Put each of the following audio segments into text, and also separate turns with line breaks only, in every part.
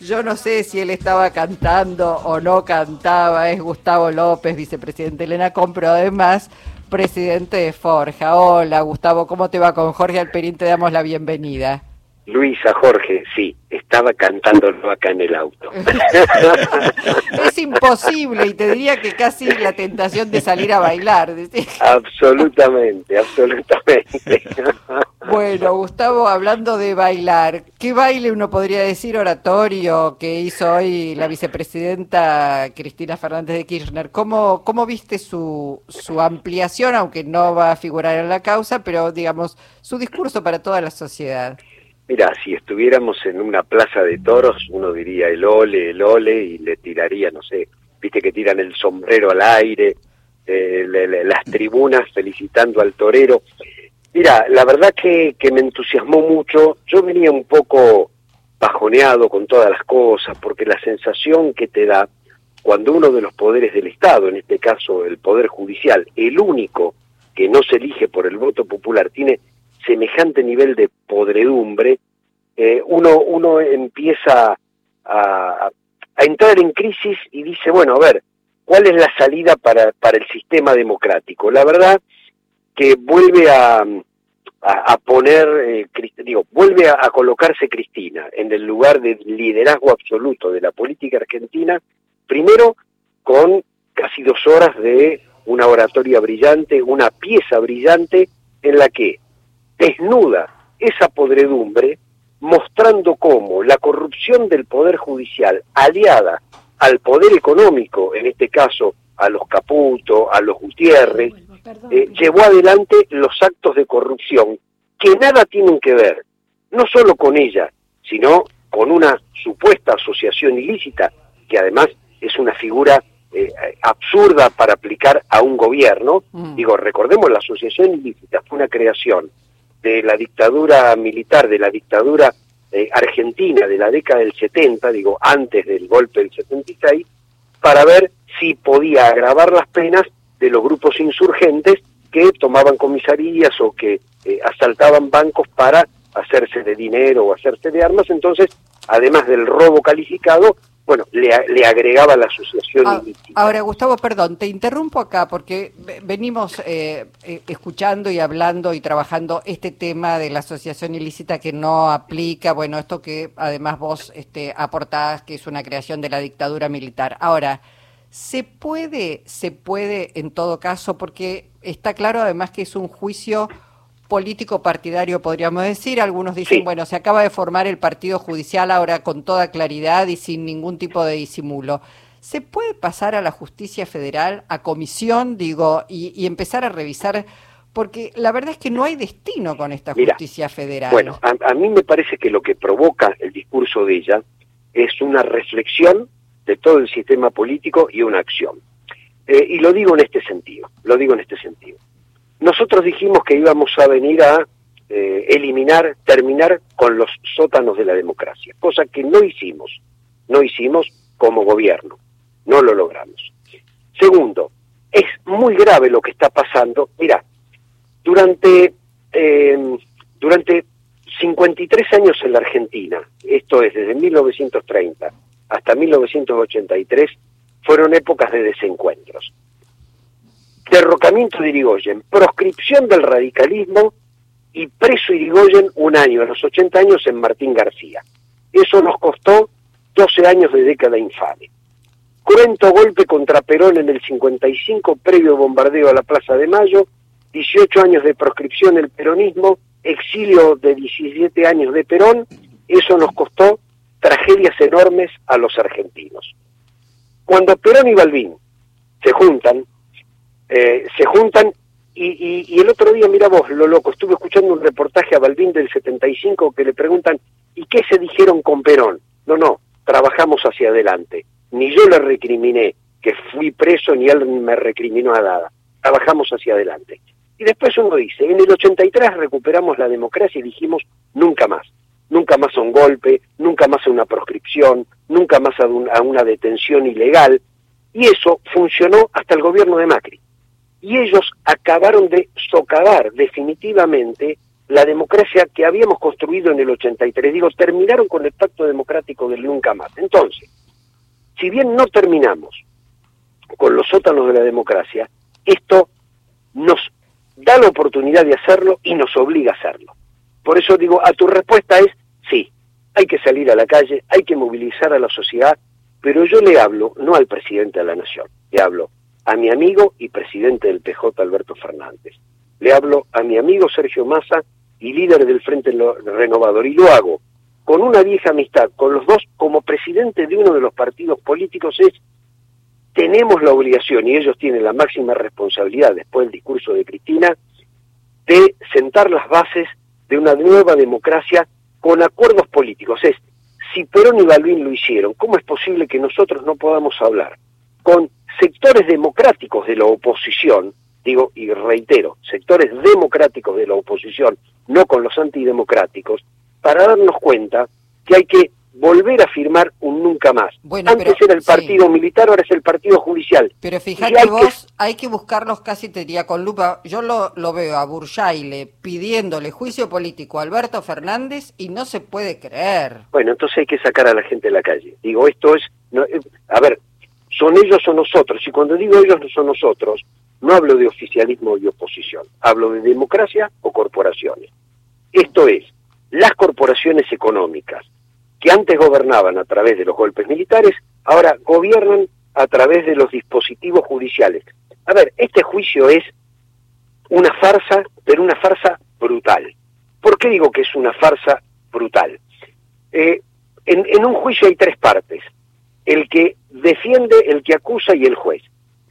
Yo no sé si él estaba cantando o no cantaba, es Gustavo López, vicepresidente de Lenacom, pero además presidente de Forja. Hola Gustavo, ¿cómo te va con Jorge Alperín? Te damos la bienvenida.
Luisa Jorge, sí, estaba cantándolo acá en el auto.
es imposible y te diría que casi la tentación de salir a bailar.
absolutamente, absolutamente.
bueno, Gustavo, hablando de bailar, ¿qué baile uno podría decir oratorio que hizo hoy la vicepresidenta Cristina Fernández de Kirchner? ¿Cómo, cómo viste su, su ampliación, aunque no va a figurar en la causa, pero digamos, su discurso para toda la sociedad?
Mira, si estuviéramos en una plaza de toros, uno diría el ole, el ole, y le tiraría, no sé, viste que tiran el sombrero al aire, eh, las tribunas felicitando al torero. Mira, la verdad que, que me entusiasmó mucho. Yo venía un poco bajoneado con todas las cosas, porque la sensación que te da cuando uno de los poderes del Estado, en este caso el Poder Judicial, el único que no se elige por el voto popular, tiene semejante nivel de podredumbre, eh, uno, uno empieza a, a, entrar en crisis y dice, bueno, a ver, ¿cuál es la salida para, para el sistema democrático? La verdad que vuelve a, a, poner, eh, digo, vuelve a, colocarse Cristina en el lugar de liderazgo absoluto de la política argentina, primero con casi dos horas de una oratoria brillante, una pieza brillante en la que desnuda esa podredumbre mostrando cómo la corrupción del Poder Judicial, aliada al poder económico, en este caso a los Caputo, a los Gutiérrez, eh, llevó adelante los actos de corrupción que nada tienen que ver, no solo con ella, sino con una supuesta asociación ilícita, que además es una figura eh, absurda para aplicar a un gobierno. Mm. Digo, recordemos, la asociación ilícita fue una creación de la dictadura militar, de la dictadura eh, argentina de la década del 70, digo, antes del golpe del 76, para ver si podía agravar las penas de los grupos insurgentes que tomaban comisarías o que eh, asaltaban bancos para hacerse de dinero o hacerse de armas. Entonces, además del robo calificado, bueno, le, le agregaba la asociación
ah, Ahora, Gustavo, perdón, te interrumpo acá porque venimos eh, eh, escuchando y hablando y trabajando este tema de la asociación ilícita que no aplica, bueno, esto que además vos este, aportás, que es una creación de la dictadura militar. Ahora, ¿se puede, se puede en todo caso, porque está claro además que es un juicio político partidario, podríamos decir. Algunos dicen, bueno, se acaba de formar el partido judicial ahora con toda claridad y sin ningún tipo de disimulo. ¿Se puede pasar a la justicia federal, a comisión, digo, y, empezar a revisar? Porque la verdad es que no hay destino con esta justicia federal.
Bueno, a, mí me parece que lo que provoca el discurso de ella es una reflexión de todo el sistema político y una acción. Eh, y lo digo en este sentido, lo digo en este sentido. Nosotros dijimos que íbamos a venir a eh, eliminar, terminar con los sótanos de la democracia, cosa que no hicimos, no hicimos como gobierno, no lo logramos. Segundo, es muy grave lo que está pasando. Mira, durante, eh, durante 53 años en la Argentina, esto es desde 1930 hasta 1983, fueron épocas de desencuentros derrocamiento de Irigoyen, proscripción del radicalismo y preso Irigoyen un año, a los 80 años en Martín García. Eso nos costó 12 años de década infame. Cruento golpe contra Perón en el 55, previo bombardeo a la Plaza de Mayo, 18 años de proscripción el peronismo, exilio de 17 años de Perón, eso nos costó tragedias enormes a los argentinos. Cuando Perón y Balbín se juntan, eh, se juntan y, el otro día, mira vos, lo loco, estuve escuchando un reportaje a Balbín del 75 que le preguntan, ¿y qué se dijeron con Perón? No, no, trabajamos hacia adelante. Ni yo le recriminé que fui preso, ni él me recriminó a nada. Trabajamos hacia adelante. Y después uno dice, en el 83 recuperamos la democracia y dijimos, nunca más. Nunca más a un golpe, nunca más a una proscripción, nunca más a, a una detención ilegal. Y eso funcionó hasta el gobierno de Macri y ellos acabaron de socavar definitivamente la democracia que habíamos construido en el 83. Digo, terminaron con el pacto democrático del nunca más. Entonces, si bien no terminamos con los sótanos de la democracia, esto nos da la oportunidad de hacerlo y nos obliga a hacerlo. Por eso digo, a tu respuesta es sí, hay que salir a la calle, hay que movilizar a la sociedad, pero yo le hablo no al presidente de la Nación, le hablo a mi amigo y presidente del PJ, Alberto Fernández. Le hablo a mi amigo Sergio Massa y líder del Frente Renovador, y lo hago con una vieja amistad, con los dos como presidente de uno de los partidos políticos, es tenemos la obligación, y ellos tienen la máxima responsabilidad después del discurso de Cristina, de sentar las bases de una nueva democracia con acuerdos políticos. Es, si Perón y Balvin lo hicieron, ¿cómo es posible que nosotros no podamos hablar con sectores democráticos de la oposición, digo y reitero, sectores democráticos de la oposición, no con los antidemocráticos, para darnos cuenta que hay que volver a firmar un nunca más. Antes era el partido militar, ahora es el partido judicial.
Pero fíjate vos, hay que buscarlos casi, te diría, con lupa. Yo lo, lo veo a Burjaile pidiéndole juicio político a Alberto Fernández y no se puede creer.
Bueno, entonces hay que sacar a la gente de la calle. Digo, esto es... Eh, a ver, son ellos o nosotros. Y cuando digo ellos no son nosotros, no hablo de oficialismo y oposición. Hablo de democracia o corporaciones. Esto es, las corporaciones económicas que antes gobernaban a través de los golpes militares, ahora gobiernan a través de los dispositivos judiciales. A ver, este juicio es una farsa, pero una farsa brutal. ¿Por qué digo que es una farsa brutal? Eh, en, en un juicio hay tres partes. El que defiende, el que acusa y el juez.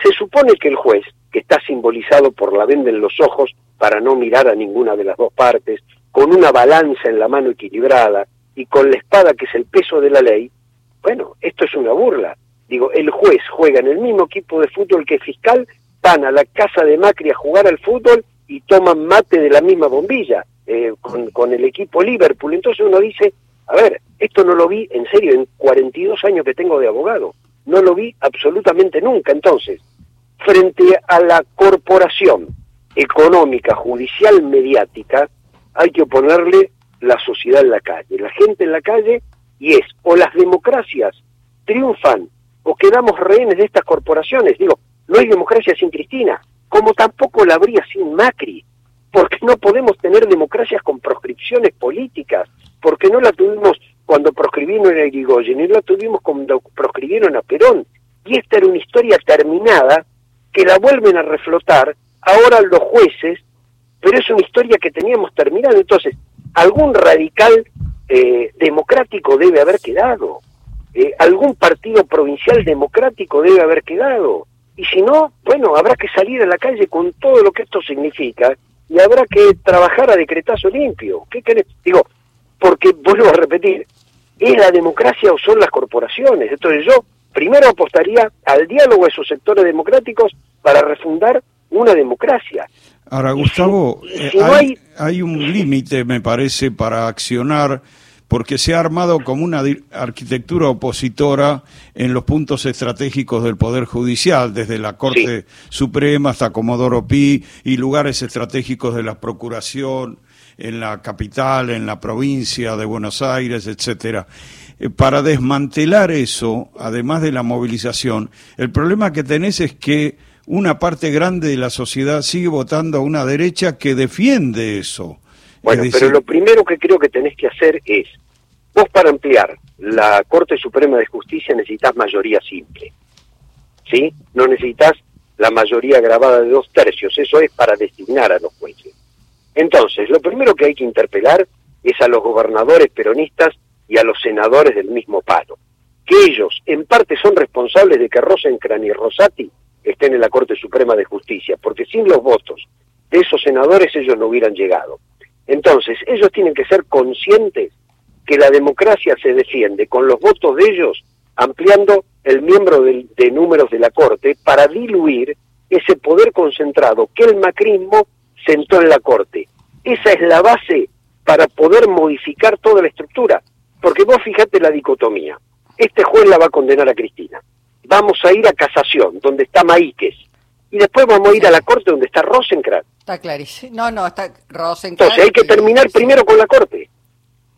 Se supone que el juez, que está simbolizado por la venda en los ojos para no mirar a ninguna de las dos partes, con una balanza en la mano equilibrada, y con la espada que es el peso de la ley, bueno, esto es una burla. Digo, el juez juega en el mismo equipo de fútbol que fiscal, van a la casa de Macri a jugar al fútbol y toman mate de la misma bombilla eh, con, con el equipo Liverpool. Entonces uno dice, a ver, esto no lo vi en serio en 42 años que tengo de abogado, no lo vi absolutamente nunca. Entonces, frente a la corporación económica, judicial, mediática, hay que oponerle la sociedad en la calle, la gente en la calle, y es o las democracias triunfan o quedamos rehenes de estas corporaciones. Digo, no hay democracia sin Cristina, como tampoco la habría sin Macri, porque no podemos tener democracias con proscripciones políticas, porque no la tuvimos cuando proscribieron a Irigoyen, y no la tuvimos cuando proscribieron a Perón. Y esta era una historia terminada que la vuelven a reflotar ahora los jueces, pero es una historia que teníamos terminada. Entonces, algún radical eh, democrático debe haber quedado, eh, algún partido provincial democrático debe haber quedado, y si no, bueno, habrá que salir a la calle con todo lo que esto significa y habrá que trabajar a decretazo limpio. ¿Qué querés? Digo, porque vuelvo a repetir, ¿es la democracia o son las corporaciones? Entonces yo primero apostaría al diálogo de esos sectores democráticos para refundar una democracia.
Ahora, Gustavo, eh, hay, un límite, me parece, para accionar, porque se ha armado como una arquitectura opositora en los puntos estratégicos del Poder Judicial, desde la Corte Suprema hasta Comodoro Pi y lugares estratégicos de la Procuración en la capital, en la provincia de Buenos Aires, etcétera. Eh, para desmantelar eso, además de la movilización, el problema que tenés es que una parte grande de la sociedad sigue votando a una derecha que defiende eso.
Bueno, pero lo primero que creo que tenés que hacer es, vos para ampliar la Corte Suprema de Justicia necesitas mayoría simple, ¿sí? No necesitas la mayoría grabada de dos tercios, eso es para designar a los jueces. Entonces, lo primero que hay que interpelar es a los gobernadores peronistas y a los senadores del mismo palo, que ellos en parte son responsables de que Rosencrantz y Rosati estén en la Corte Suprema de Justicia, porque sin los votos de esos senadores ellos no hubieran llegado. Entonces, ellos tienen que ser conscientes que la democracia se defiende con los votos de ellos, ampliando el miembro de, de números de la Corte para diluir ese poder concentrado que el macrismo sentó en la Corte. Esa es la base para poder modificar toda la estructura. Porque vos fijate la dicotomía. Este juez la va a condenar a Cristina vamos a ir a casación, donde está Maíquez, y después vamos a ir a la corte donde está Rosenkrantz.
Está clarísimo. No, no, está Rosenkrantz.
Entonces hay que terminar primero con la corte.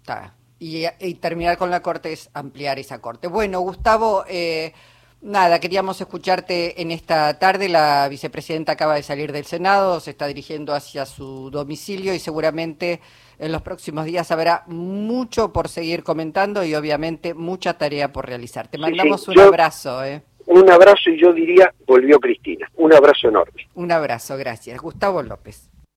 Está. Y, terminar con la corte es ampliar esa corte. Bueno, Gustavo, eh, nada, queríamos escucharte en esta tarde. La vicepresidenta acaba de salir del Senado, se está dirigiendo hacia su domicilio y seguramente en los próximos días habrá mucho por seguir comentando y obviamente mucha tarea por realizar. Te mandamos un abrazo. ¿eh?
Un abrazo y yo diría, volvió Cristina. Un abrazo enorme.
Un abrazo, gracias. Gustavo López.